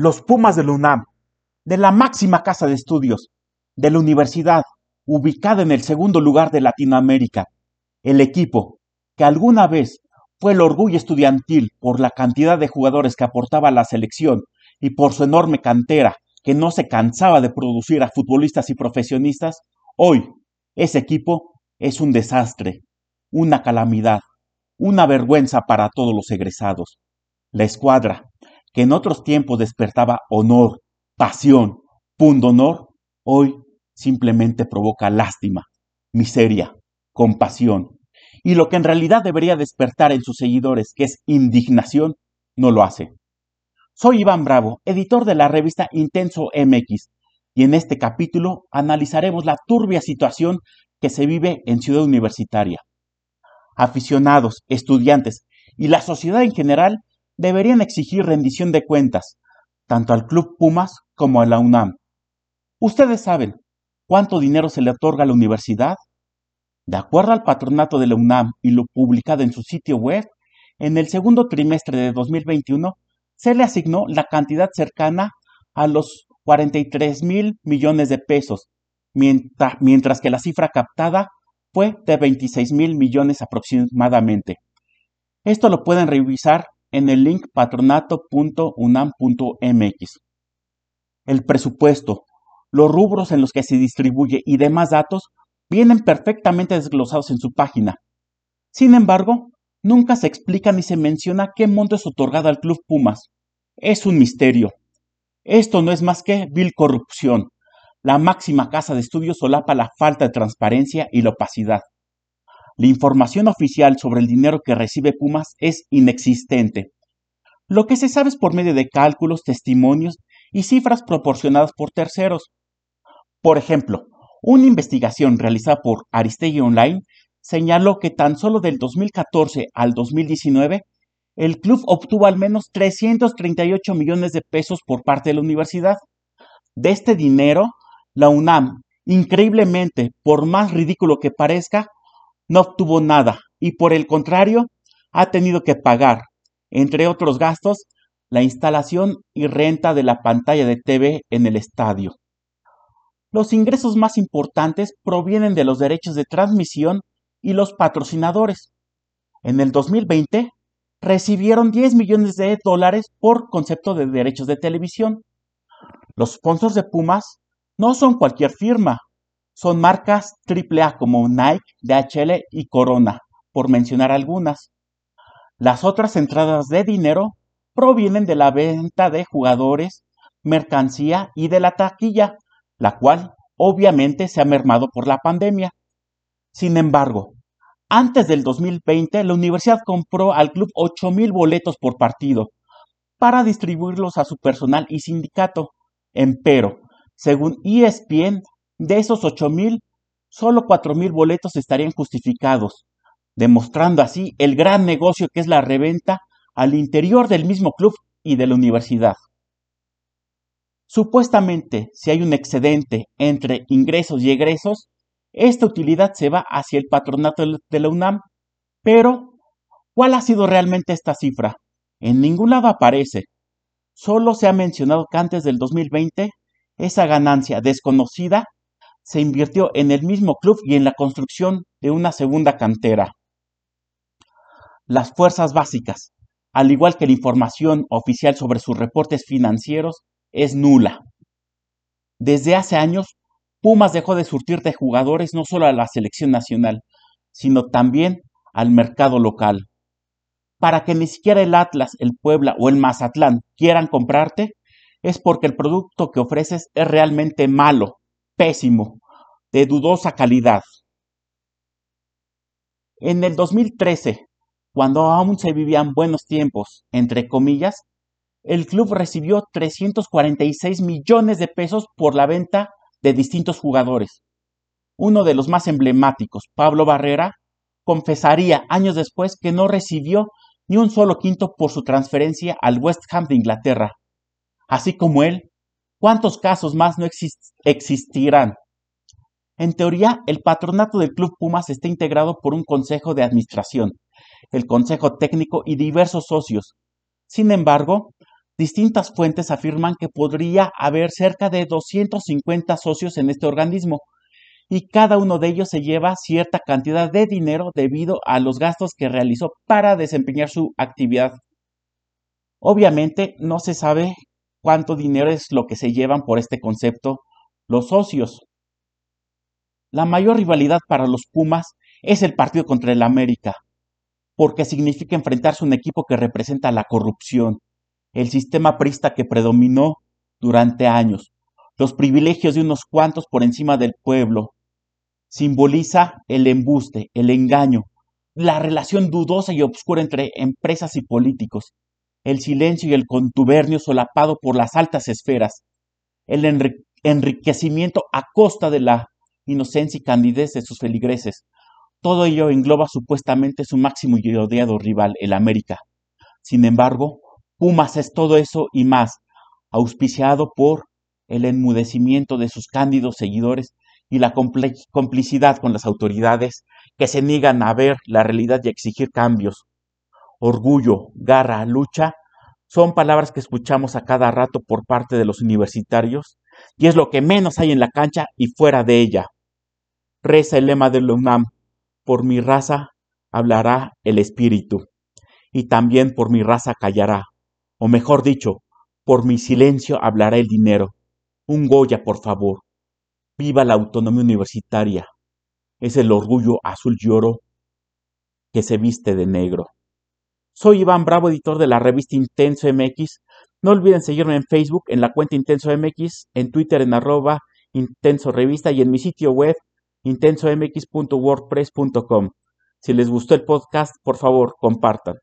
Los Pumas de la UNAM, de la máxima casa de estudios, de la universidad, ubicada en el segundo lugar de Latinoamérica, el equipo que alguna vez fue el orgullo estudiantil por la cantidad de jugadores que aportaba a la selección y por su enorme cantera que no se cansaba de producir a futbolistas y profesionistas, hoy ese equipo es un desastre, una calamidad, una vergüenza para todos los egresados. La escuadra, que en otros tiempos despertaba honor, pasión, pundonor, hoy simplemente provoca lástima, miseria, compasión. Y lo que en realidad debería despertar en sus seguidores, que es indignación, no lo hace. Soy Iván Bravo, editor de la revista Intenso MX, y en este capítulo analizaremos la turbia situación que se vive en Ciudad Universitaria. Aficionados, estudiantes y la sociedad en general deberían exigir rendición de cuentas, tanto al Club Pumas como a la UNAM. Ustedes saben cuánto dinero se le otorga a la universidad. De acuerdo al patronato de la UNAM y lo publicado en su sitio web, en el segundo trimestre de 2021 se le asignó la cantidad cercana a los 43 mil millones de pesos, mientras, mientras que la cifra captada fue de 26 mil millones aproximadamente. Esto lo pueden revisar en el link patronato.unam.mx. El presupuesto, los rubros en los que se distribuye y demás datos vienen perfectamente desglosados en su página. Sin embargo, nunca se explica ni se menciona qué monto es otorgado al Club Pumas. Es un misterio. Esto no es más que vil corrupción. La máxima casa de estudios solapa la falta de transparencia y la opacidad. La información oficial sobre el dinero que recibe Pumas es inexistente. Lo que se sabe es por medio de cálculos, testimonios y cifras proporcionadas por terceros. Por ejemplo, una investigación realizada por Aristegui Online señaló que tan solo del 2014 al 2019 el club obtuvo al menos 338 millones de pesos por parte de la universidad. De este dinero, la UNAM, increíblemente, por más ridículo que parezca, no obtuvo nada y por el contrario, ha tenido que pagar, entre otros gastos, la instalación y renta de la pantalla de TV en el estadio. Los ingresos más importantes provienen de los derechos de transmisión y los patrocinadores. En el 2020, recibieron 10 millones de dólares por concepto de derechos de televisión. Los sponsors de Pumas no son cualquier firma, son marcas AAA como Nike, DHL y Corona, por mencionar algunas. Las otras entradas de dinero provienen de la venta de jugadores, mercancía y de la taquilla, la cual obviamente se ha mermado por la pandemia. Sin embargo, antes del 2020, la universidad compró al club 8.000 boletos por partido para distribuirlos a su personal y sindicato. Empero, según ESPN, de esos 8.000, solo 4.000 boletos estarían justificados, demostrando así el gran negocio que es la reventa al interior del mismo club y de la universidad. Supuestamente, si hay un excedente entre ingresos y egresos, esta utilidad se va hacia el patronato de la UNAM. Pero, ¿cuál ha sido realmente esta cifra? En ningún lado aparece. Solo se ha mencionado que antes del 2020 esa ganancia desconocida se invirtió en el mismo club y en la construcción de una segunda cantera. Las fuerzas básicas, al igual que la información oficial sobre sus reportes financieros, es nula. Desde hace años Pumas dejó de surtir de jugadores no solo a la selección nacional, sino también al mercado local. Para que ni siquiera el Atlas, el Puebla o el Mazatlán quieran comprarte, es porque el producto que ofreces es realmente malo, pésimo, de dudosa calidad. En el 2013, cuando aún se vivían buenos tiempos, entre comillas, el club recibió 346 millones de pesos por la venta de distintos jugadores. Uno de los más emblemáticos, Pablo Barrera, confesaría años después que no recibió ni un solo quinto por su transferencia al West Ham de Inglaterra. Así como él, ¿cuántos casos más no existirán? En teoría, el patronato del Club Pumas está integrado por un consejo de administración, el consejo técnico y diversos socios. Sin embargo, distintas fuentes afirman que podría haber cerca de 250 socios en este organismo y cada uno de ellos se lleva cierta cantidad de dinero debido a los gastos que realizó para desempeñar su actividad. Obviamente no se sabe cuánto dinero es lo que se llevan por este concepto los socios. La mayor rivalidad para los Pumas es el partido contra el América, porque significa enfrentarse a un equipo que representa la corrupción, el sistema prista que predominó durante años, los privilegios de unos cuantos por encima del pueblo. Simboliza el embuste, el engaño, la relación dudosa y obscura entre empresas y políticos, el silencio y el contubernio solapado por las altas esferas, el enriquecimiento a costa de la inocencia y candidez de sus feligreses. Todo ello engloba supuestamente su máximo y odiado rival, el América. Sin embargo, Pumas es todo eso y más, auspiciado por el enmudecimiento de sus cándidos seguidores y la complicidad con las autoridades que se niegan a ver la realidad y a exigir cambios. Orgullo, garra, lucha son palabras que escuchamos a cada rato por parte de los universitarios y es lo que menos hay en la cancha y fuera de ella. Reza el lema del UNAM, por mi raza hablará el espíritu y también por mi raza callará o mejor dicho, por mi silencio hablará el dinero. Un Goya, por favor. Viva la autonomía universitaria. Es el orgullo azul y oro que se viste de negro. Soy Iván Bravo, editor de la revista Intenso MX. No olviden seguirme en Facebook en la cuenta Intenso MX, en Twitter en arroba Intenso Revista y en mi sitio web intensomx.wordpress.com. Si les gustó el podcast, por favor, compartan.